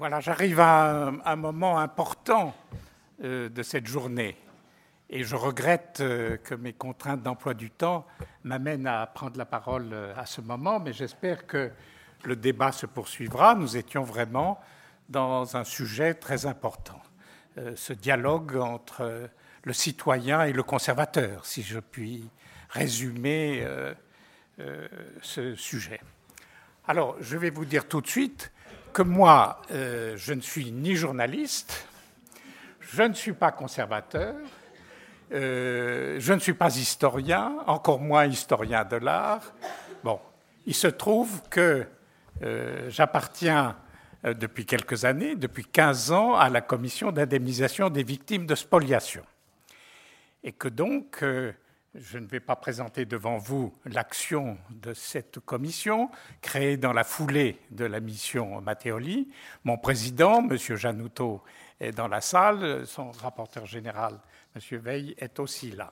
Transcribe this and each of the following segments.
Voilà, j'arrive à un, moment important euh, de cette journée et je regrette euh, que mes contraintes d'emploi du temps m'amènent à prendre la parole euh, à ce moment, mais j'espère que le débat se poursuivra. Nous étions vraiment dans un sujet très important, ce dialogue entre le citoyen et le conservateur, si je puis résumer ce sujet. Alors, je vais vous dire tout de suite que moi, euh, je ne suis ni journaliste, je ne suis pas conservateur, euh, je ne suis pas historien, encore moins historien de l'art. Bon, il se trouve que euh, j'appartiens depuis quelques années, depuis 15 ans, à la commission d'indemnisation des victimes de spoliation. Et que donc, je ne vais pas présenter devant vous l'action de cette commission créée dans la foulée de la mission Matteoli. Mon président, M. Janouto, est dans la salle. Son rapporteur général, M. Veil, est aussi là.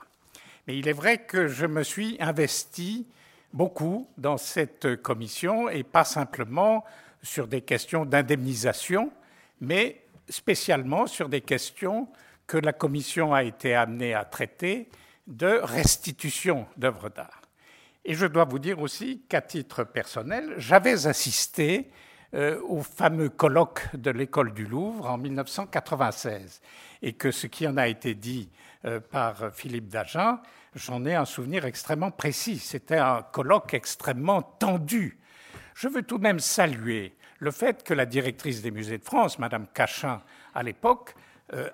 Mais il est vrai que je me suis investi beaucoup dans cette commission et pas simplement sur des questions d'indemnisation, mais spécialement sur des questions que la commission a été amenée à traiter de restitution d'œuvres d'art. Et je dois vous dire aussi qu'à titre personnel, j'avais assisté euh, au fameux colloque de l'école du Louvre en 1996 et que ce qui en a été dit euh, par Philippe Dagen, j'en ai un souvenir extrêmement précis. C'était un colloque extrêmement tendu. Je veux tout de même saluer le fait que la directrice des musées de France, Madame Cachin, à l'époque,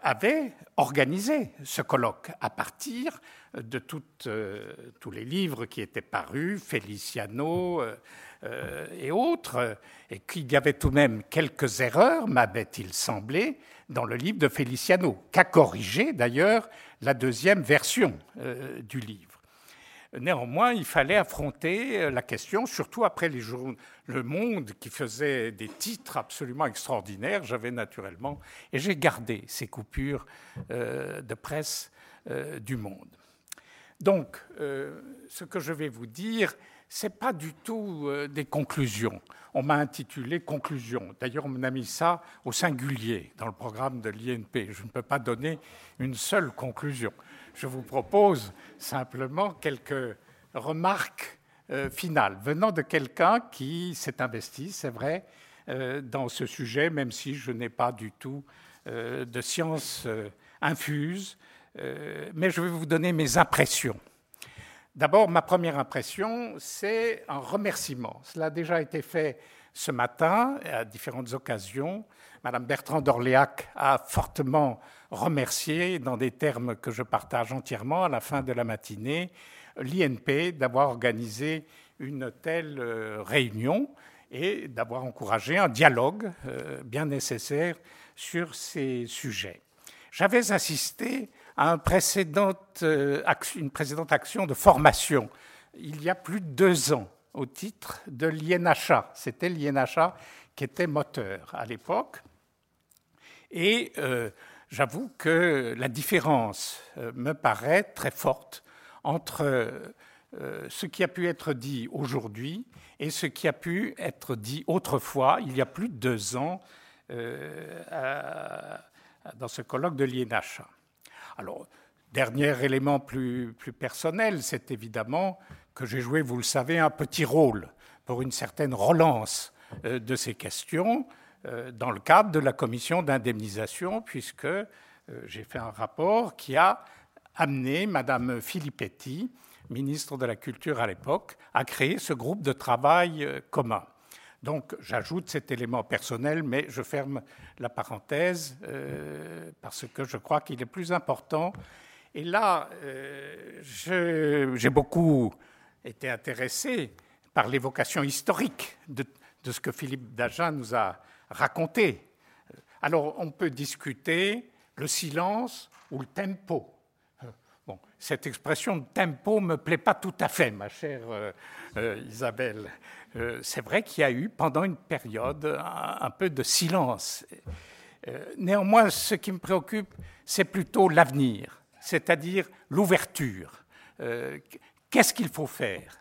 avait organisé ce colloque à partir de euh, tous les livres qui étaient parus, Feliciano euh, et autres, et qu'il y avait tout de même quelques erreurs, m'avait-il semblé, dans le livre de Feliciano, qu'a corrigé d'ailleurs la deuxième version du livre. Néanmoins, il fallait affronter euh, la question, surtout après les Le Monde qui faisait des titres absolument extraordinaires. J'avais naturellement, et j'ai gardé ces coupures euh, de presse euh, du Monde. Donc, ce que je vais vous dire, ce n'est pas du tout des conclusions. On m'a intitulé Conclusions. D'ailleurs, on a mis ça au singulier dans le programme de l'INP. Je ne peux pas donner une seule conclusion je vous propose simplement quelques remarques euh, finales venant de quelqu'un qui s'est investi, c'est vrai, euh, dans ce sujet, même si je n'ai pas du tout euh, de science infuse, mais je vais vous donner mes impressions. D'abord, ma première impression, c'est un remerciement. Cela a déjà été fait ce matin à différentes occasions. Madame Bertrand d'Orléac a fortement remercié, dans des termes que je partage entièrement, à la fin de la matinée, l'INP d'avoir organisé une telle euh, réunion et d'avoir encouragé un dialogue euh, bien nécessaire sur ces sujets. J'avais assisté à euh, une précédente action de formation il y a plus de deux ans au titre de l'INHA. C'était l'INHA qui était moteur à l'époque. Et j'avoue que la différence euh, me paraît très forte entre euh, ce qui a pu être dit aujourd'hui et ce qui a pu être dit autrefois, il y a plus de deux ans, dans ce colloque de l'INHA. Alors, dernier élément plus, plus personnel, c'est évidemment que j'ai joué, vous le savez, un petit rôle pour une certaine relance euh, de ces questions euh, dans le cadre de la commission d'indemnisation, puisque euh, j'ai fait un rapport qui a amené Madame Filippetti, ministre de la Culture à l'époque, à créer ce groupe de travail commun. Donc j'ajoute cet élément personnel, mais je ferme la parenthèse parce que je crois qu'il est plus important. Et là, j'ai beaucoup était intéressé par l'évocation historique de, ce que Philippe Dagen nous a raconté. Alors on peut discuter le silence ou le tempo. Bon, cette expression de tempo ne me plaît pas tout à fait, ma chère euh, euh, Isabelle. Euh, c'est vrai qu'il y a eu pendant une période un, peu de silence. néanmoins, ce qui me préoccupe, c'est plutôt l'avenir, c'est-à-dire l'ouverture. Qu'est-ce qu'il faut faire?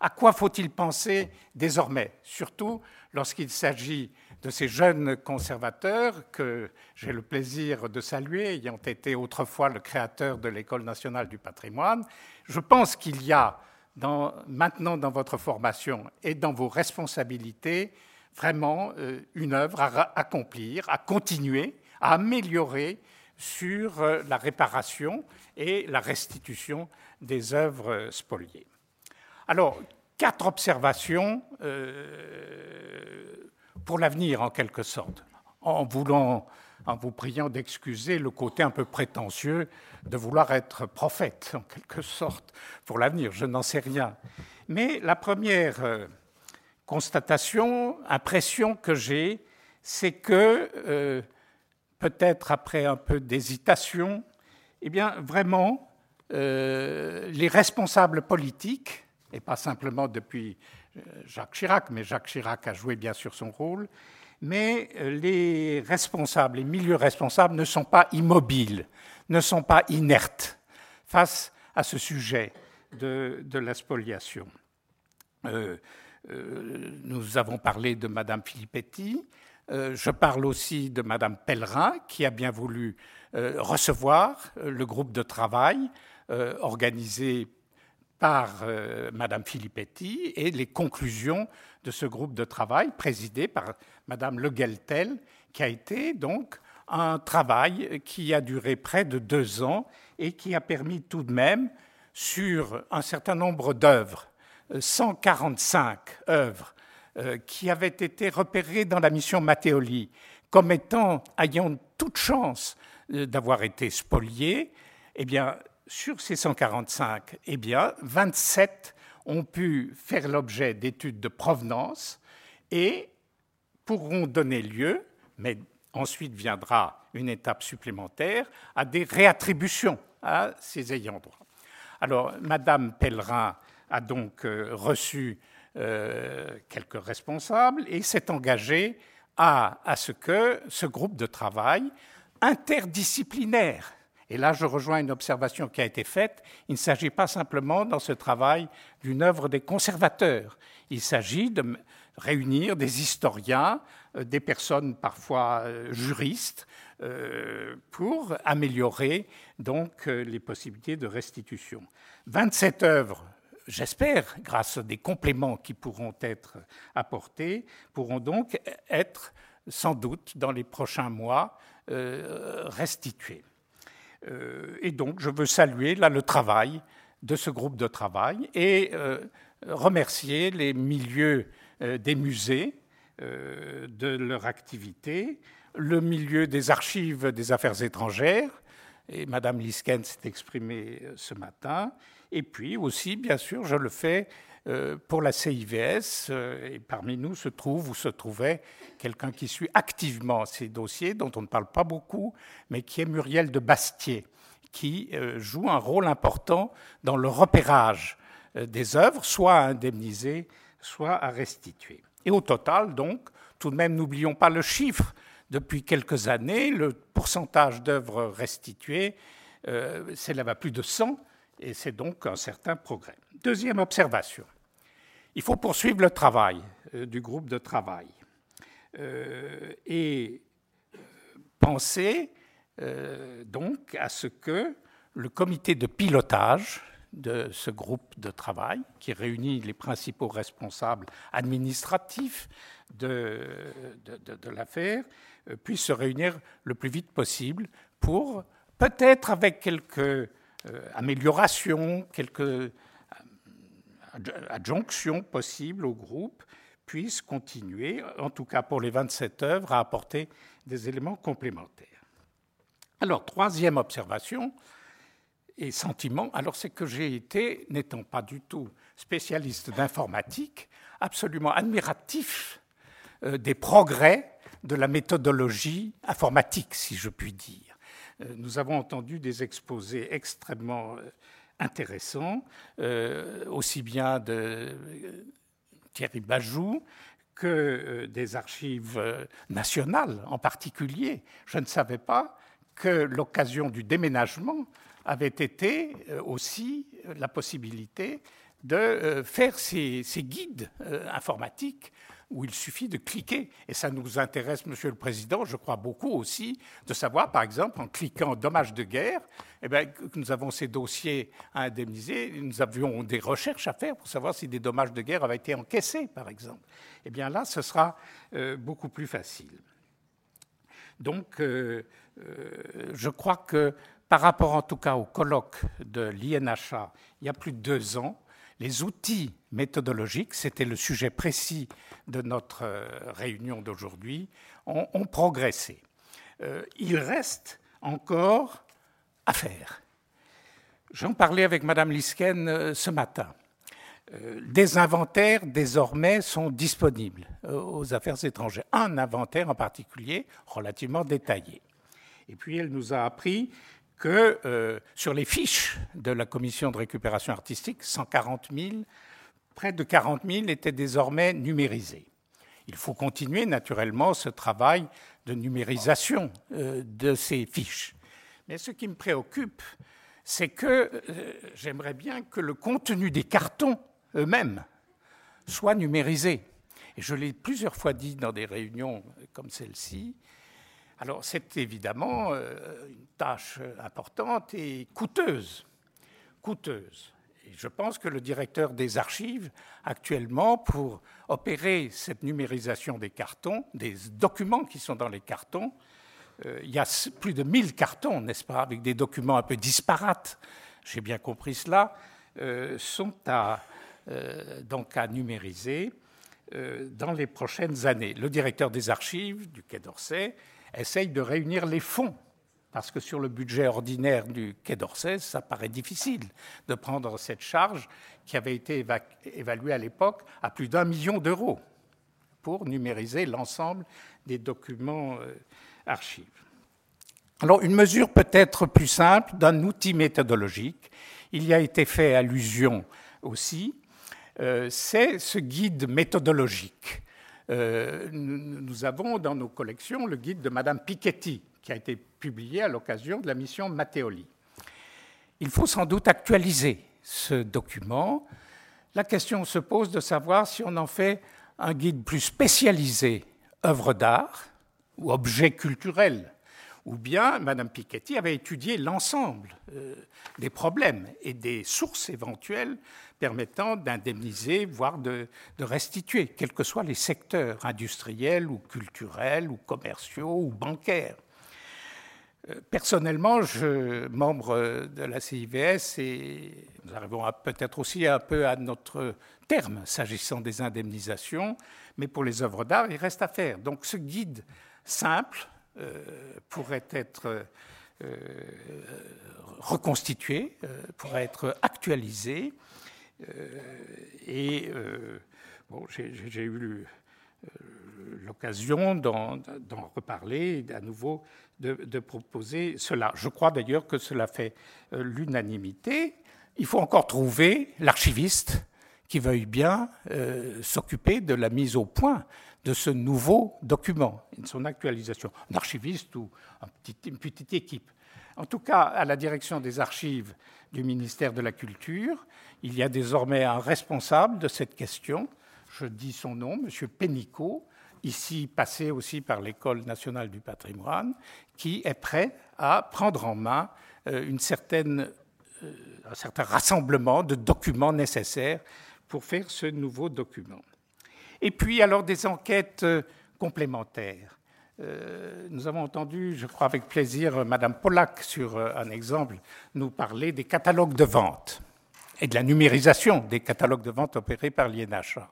À quoi faut-il penser désormais? Surtout lorsqu'il s'agit de ces jeunes conservateurs que j'ai le plaisir de saluer, ayant été autrefois le créateur de l'École nationale du patrimoine. Je pense qu'il y a maintenant dans votre formation et dans vos responsabilités vraiment euh, une œuvre à accomplir, à continuer, à améliorer sur euh, la réparation et la restitution des œuvres spoliées. Alors, quatre observations euh, pour l'avenir en quelque sorte, en vous priant d'excuser le côté un peu prétentieux de vouloir être prophète en quelque sorte pour l'avenir. Je n'en sais rien. Mais la première euh, constatation, impression que j'ai, c'est que euh, peut-être après un peu d'hésitation, eh bien vraiment euh, les responsables politiques, et pas simplement depuis Jacques Chirac, mais Jacques Chirac a joué bien sûr son rôle, mais les responsables, les milieux responsables ne sont pas immobiles, ne sont pas inertes face à ce sujet de, la spoliation. Euh, euh, nous avons parlé de Madame Filippetti. Euh, je parle aussi de Madame Pellerin, qui a bien voulu recevoir le groupe de travail organisé par Madame Filippetti et les conclusions de ce groupe de travail présidé par Madame Le Gueltel, qui a été donc un travail qui a duré près de deux ans et qui a permis tout de même, sur un certain nombre d'œuvres, 145 œuvres euh, qui avaient été repérées dans la mission Matteoli comme étant ayant toute chance euh, d'avoir été spoliées, eh bien, sur ces 145, eh bien, 27 ont pu faire l'objet d'études de provenance et pourront donner lieu, mais Ensuite viendra une étape supplémentaire à des réattributions à ces ayants droit. Alors, Madame Pellerin a donc euh, reçu euh, quelques responsables et s'est engagée à, à, ce que ce groupe de travail interdisciplinaire, et là je rejoins une observation qui a été faite, il ne s'agit pas simplement dans ce travail d'une œuvre des conservateurs, il s'agit de réunir des historiens, euh, des personnes parfois euh, juristes, euh, pour améliorer donc les possibilités de restitution. 27 œuvres, j'espère, grâce à des compléments qui pourront être apportés, pourront donc être sans doute dans les prochains mois restituées. Et donc je veux saluer là le travail de ce groupe de travail et remercier les milieux des musées euh, de leur activité, le milieu des archives des affaires étrangères, et Madame Lisken s'est exprimée euh, ce matin, et puis aussi, bien sûr, je le fais euh, pour la CIVS, et parmi nous se trouve ou se trouvait quelqu'un qui suit activement ces dossiers, dont on ne parle pas beaucoup, mais qui est Muriel de Bastier, qui joue un rôle important dans le repérage des œuvres, soit à indemniser, soit à restituer. Et au total, donc, tout de même, n'oublions pas le chiffre. Depuis quelques années, le pourcentage d'œuvres restituées euh, s'élève à plus de 100, et c'est donc un certain progrès. Deuxième observation. Il faut poursuivre le travail euh, du groupe de travail euh, et penser donc à ce que le comité de pilotage de ce groupe de travail qui réunit les principaux responsables administratifs de, l'affaire euh, puisse se réunir le plus vite possible pour, peut-être avec quelques euh, améliorations, quelques euh, adjonctions possibles au groupe, puisse continuer, en tout cas pour les 27 œuvres, à apporter des éléments complémentaires. Alors, troisième observation, et sentiment, alors c'est que j'ai été, n'étant pas du tout spécialiste d'informatique, absolument admiratif euh, des progrès de la méthodologie informatique, si je puis dire. Euh, nous avons entendu des exposés extrêmement euh, intéressants, aussi bien de Thierry Bajou que des archives nationales en particulier. Je ne savais pas que l'occasion du déménagement avait été euh, aussi la possibilité de euh, faire ces, guides euh, informatiques où il suffit de cliquer. Et ça nous intéresse, Monsieur le Président, je crois beaucoup aussi, de savoir, par exemple, en cliquant dommages de guerre, eh bien, que nous avons ces dossiers à indemniser, nous avions des recherches à faire pour savoir si des dommages de guerre avaient été encaissés, par exemple. Eh bien là, ce sera euh, beaucoup plus facile. Donc, euh, euh, je crois que par rapport en tout cas au colloque de l'INHA, il y a plus de deux ans, les outils méthodologiques, c'était le sujet précis de notre euh, réunion d'aujourd'hui, ont, progressé. Euh, il reste encore à faire. J'en parlais avec Madame Lisken euh, ce matin. Des inventaires désormais sont disponibles aux affaires étrangères. Un inventaire en particulier relativement détaillé. Et puis elle nous a appris que sur les fiches de la commission de récupération artistique, 140 000, près de 40 000 étaient désormais numérisés. Il faut continuer naturellement ce travail de numérisation euh, de ces fiches. Mais ce qui me préoccupe, c'est que euh, j'aimerais bien que le contenu des cartons eux-mêmes soit numérisé. Et je l'ai plusieurs fois dit dans des réunions comme celle-ci, alors c'est évidemment euh, une tâche importante et coûteuse. Coûteuse. Je pense que le directeur des archives, actuellement, pour opérer cette numérisation des cartons, des documents qui sont dans les cartons, euh, il y a plus de 1000 cartons, n'est-ce pas, avec des documents un peu disparates, j'ai bien compris cela, euh, sont à, donc à numériser dans les prochaines années. Le directeur des archives du Quai d'Orsay essaye de réunir les fonds, parce que sur le budget ordinaire du Quai d'Orsay, ça paraît difficile de prendre cette charge qui avait été évaluée à l'époque à plus d'un million d'euros pour numériser l'ensemble des documents euh, archives. Alors, une mesure peut-être plus simple d'un outil méthodologique, il y a été fait allusion aussi, euh, c'est ce guide méthodologique euh, nous avons dans nos collections le guide de Madame Piketty, qui a été publié à l'occasion de la mission Matteoli. Il faut sans doute actualiser ce document. La question se pose de savoir si on en fait un guide plus spécialisé œuvre d'art ou objet culturel, ou bien Madame Piketty avait étudié l'ensemble euh, des problèmes et des sources éventuelles permettant d'indemniser, voire de, restituer, quels que soient les secteurs industriels ou culturels ou commerciaux ou bancaires. Euh, personnellement, je, membre de la CIVS, et nous arrivons peut-être aussi un peu à notre terme s'agissant des indemnisations, mais pour les œuvres d'art, il reste à faire. Donc ce guide simple pourrait être euh, reconstitué, pourrait être actualisé, euh, et euh, bon, j'ai eu euh, l'occasion d'en reparler à nouveau de, proposer cela. Je crois d'ailleurs que cela fait l'unanimité. Il faut encore trouver l'archiviste qui veuille bien s'occuper de la mise au point de ce nouveau document, de son actualisation. Un archiviste ou une petite équipe. En tout cas, à la direction des archives du ministère de la Culture, il y a désormais un responsable de cette question. Je dis son nom, M. Pénicaud, ici passé aussi par l'École nationale du patrimoine, qui est prêt à prendre en main euh, euh, un certain rassemblement de documents nécessaires pour faire ce nouveau document. Et puis alors des enquêtes euh, complémentaires. nous avons entendu, je crois avec plaisir, Madame Pollack, sur un exemple, nous parler des catalogues de vente et de la numérisation des catalogues de vente opérés par l'INHA.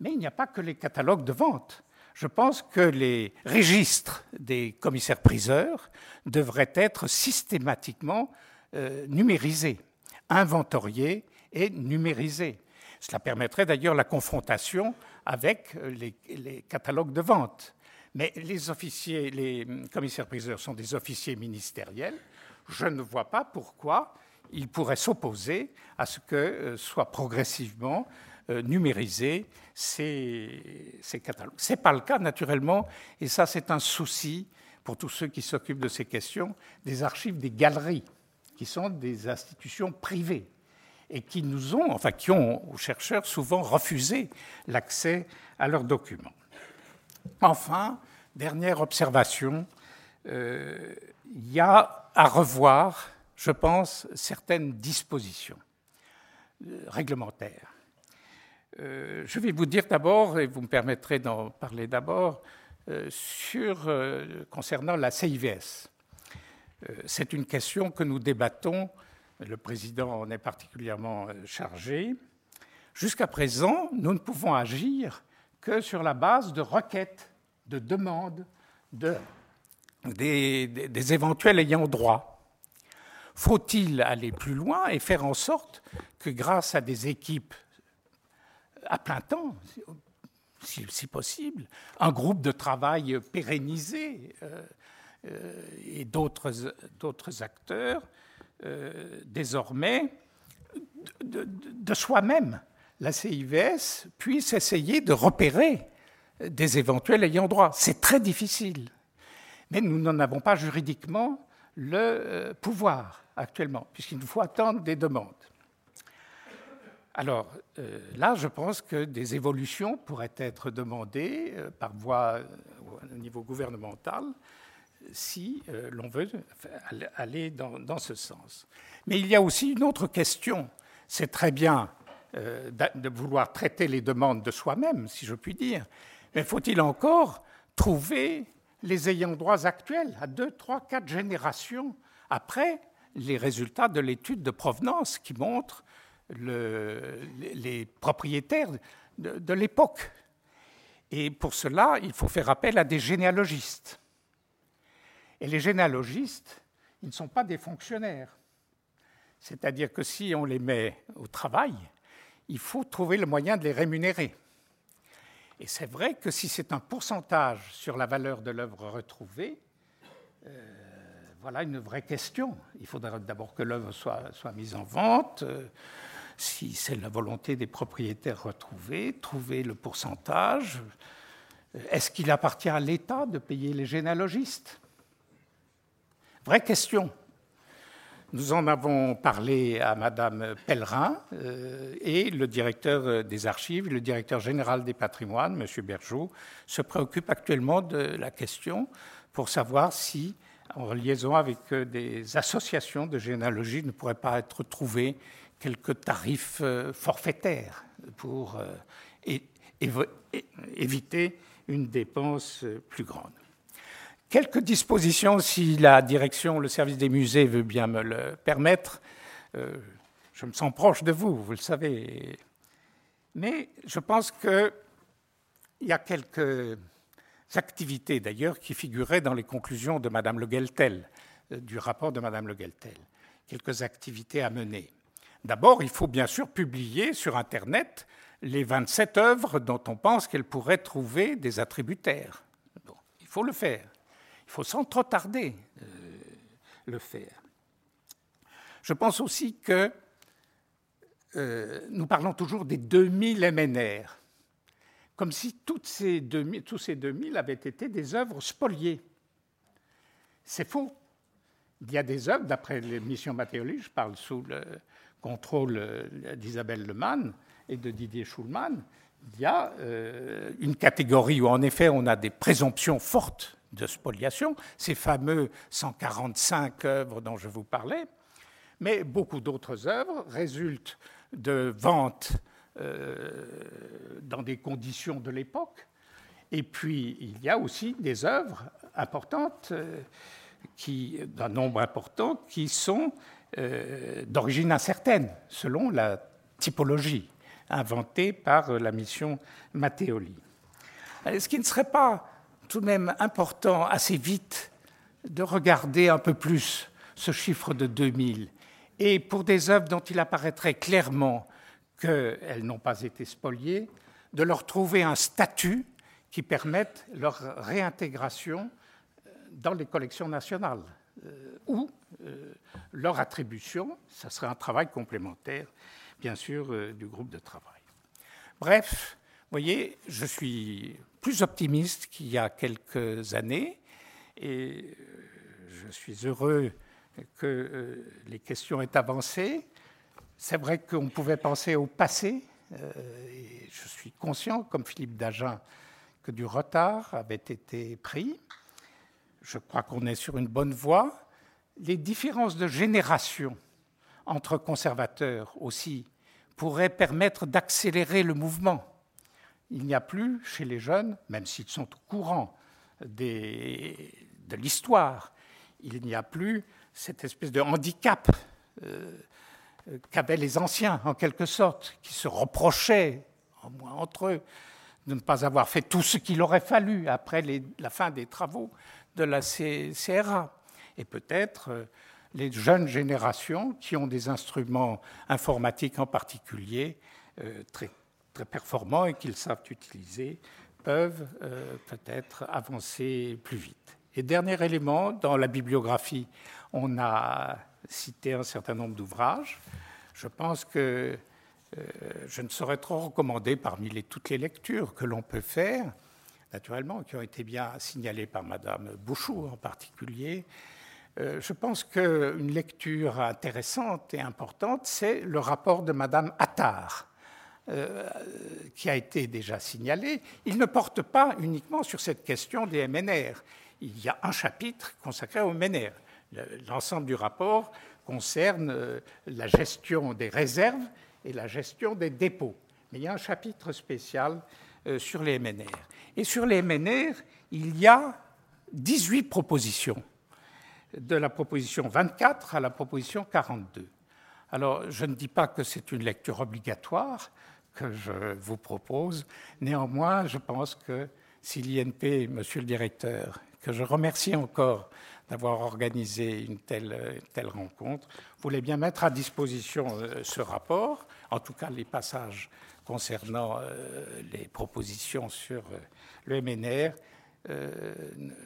Mais il n'y a pas que les catalogues de vente. Je pense que les registres des commissaires-priseurs devraient être systématiquement euh, numérisés, inventoriés et numérisés. Cela permettrait d'ailleurs la confrontation avec les, les, catalogues de vente. Mais les les commissaires-priseurs sont des officiers ministériels. Je ne vois pas pourquoi il pourrait s'opposer à ce que euh, soient progressivement euh, numérisés ces, catalogues. Ce n'est pas le cas, naturellement, et ça, c'est un souci pour tous ceux qui s'occupent de ces questions, des archives des galeries, qui sont des institutions privées. Et qui nous ont, enfin qui ont aux chercheurs souvent refusé l'accès à leurs documents. Enfin, dernière observation, euh, il y a à revoir, je pense, certaines dispositions euh, réglementaires. Euh, je vais vous dire d'abord, et vous me permettrez d'en parler d'abord, concernant la CIVS. C'est une question que nous débattons, le président en est particulièrement chargé. Jusqu'à présent, nous ne pouvons agir que sur la base de requêtes, de demandes de, des, éventuels ayants droit. Faut-il aller plus loin et faire en sorte que grâce à des équipes à plein temps, si, possible, un groupe de travail pérennisé euh, euh, et d'autres acteurs, euh, désormais, de soi-même, la CIVS puisse essayer de repérer des éventuels ayants droit. C'est très difficile. Mais nous n'en avons pas juridiquement le euh, pouvoir actuellement, puisqu'il nous faut attendre des demandes. Alors euh, là, je pense que des évolutions pourraient être demandées par voie au niveau gouvernemental si l'on veut aller dans, ce sens. Mais il y a aussi une autre question. C'est très bien euh, de vouloir traiter les demandes de soi-même, si je puis dire. Mais faut-il encore trouver les ayants droits actuels, à deux, trois, quatre générations après les résultats de l'étude de provenance qui montrent les propriétaires de l'époque? Et pour cela, il faut faire appel à des généalogistes. Et les généalogistes, ils ne sont pas des fonctionnaires. C'est-à-dire que si on les met au travail, il faut trouver le moyen de les rémunérer. Et c'est vrai que si c'est un pourcentage sur la valeur de l'œuvre retrouvée, euh, voilà une vraie question. Il faudra d'abord que l'œuvre soit, mise en vente, euh, si c'est la volonté des propriétaires retrouvés, trouver le pourcentage. Est-ce qu'il appartient à l'État de payer les généalogistes? Vraie question. Nous en avons parlé à Madame Pellerin euh, et le directeur des archives, le directeur général des patrimoines, Monsieur Bergeau, se préoccupe actuellement de la question pour savoir si, en liaison avec euh, des associations de généalogie, ne pourrait pas être trouvé quelques tarifs euh, forfaitaires pour éviter une dépense plus grande. Quelques dispositions, si la direction, le service des musées veut bien me le permettre. Euh, je me sens proche de vous, vous le savez. Mais je pense qu'il y a quelques activités, d'ailleurs, qui figuraient dans les conclusions de Mme Le Gueltel, euh, du rapport de Mme Le Gueltel. Quelques activités à mener. D'abord, il faut bien sûr publier sur Internet les 27 œuvres dont on pense qu'elles pourraient trouver des attributaires. il faut le faire. Il faut sans trop tarder euh, le faire. Je pense aussi que euh, nous parlons toujours des 2000 MNR, comme si toutes ces 2000, tous ces 2000 avaient été des œuvres spoliées. C'est faux. Il y a des œuvres, d'après les missions Mathéoli, je parle sous le contrôle euh, d'Isabelle Lemann et de Didier Schulman, il y a une catégorie où en effet on a des présomptions fortes de spoliation, ces fameux 145 œuvres dont je vous parlais, mais beaucoup d'autres œuvres résultent de ventes euh, dans des conditions de l'époque. Et puis, il y a aussi des œuvres importantes, euh, d'un nombre important, qui sont euh, d'origine incertaine, selon la typologie inventée par la mission Matteoli. Ce qui ne serait pas tout de même important assez vite de regarder un peu plus ce chiffre de 2000. Et pour des œuvres dont il apparaîtrait clairement qu'elles n'ont pas été spoliées, de leur trouver un statut qui permette leur réintégration euh, dans les collections nationales euh, ou euh, leur attribution. Ce serait un travail complémentaire, bien sûr, du groupe de travail. Bref, vous voyez, je suis plus optimiste qu'il y a quelques années et euh, je suis heureux que euh, les questions aient avancé. C'est vrai qu'on pouvait penser au passé. et je suis conscient, comme Philippe Dagen, que du retard avait été pris. Je crois qu'on est sur une bonne voie. Les différences de génération entre conservateurs aussi pourraient permettre d'accélérer le mouvement. Il n'y a plus chez les jeunes, même s'ils sont au courant de l'histoire, il n'y a plus cette espèce de handicap euh, qu'avaient les anciens, en quelque sorte, qui se reprochaient, au moins entre eux, de ne pas avoir fait tout ce qu'il aurait fallu après la fin des travaux de la CRA. Et peut-être euh, les jeunes générations qui ont des instruments informatiques en particulier euh, très, très performants et qu'ils savent utiliser peuvent euh, peut-être avancer plus vite. Et dernier élément, dans la bibliographie, on a cité un certain nombre d'ouvrages. Je pense que euh, je ne saurais trop recommander parmi toutes les lectures que l'on peut faire, naturellement, qui ont été bien signalées par Madame Bouchou en particulier. Euh, je pense qu'une lecture intéressante et importante, c'est le rapport de Madame Attard, euh, qui a été déjà signalé. Il ne porte pas uniquement sur cette question des MNR. Il y a un chapitre consacré aux MNR. L'ensemble du rapport concerne la gestion des réserves et la gestion des dépôts. Mais il y a un chapitre spécial euh, sur les MNR. Et sur les MNR, il y a 18 propositions, de la proposition 24 à la proposition 42. Alors, je ne dis pas que c'est une lecture obligatoire que je vous propose. Néanmoins, je pense que si l'INP, monsieur le directeur, que je remercie encore d'avoir organisé une telle, telle, rencontre, voulait bien mettre à disposition euh, ce rapport, en tout cas les passages concernant euh, les propositions sur euh, le MNR,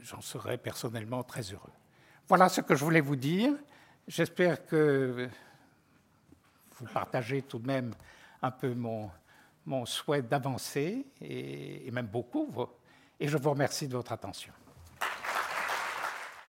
j'en serais personnellement très heureux. Voilà ce que je voulais vous dire. J'espère que vous partagez tout de même un peu mon, mon souhait d'avancer, et, même beaucoup, et je vous remercie de votre attention.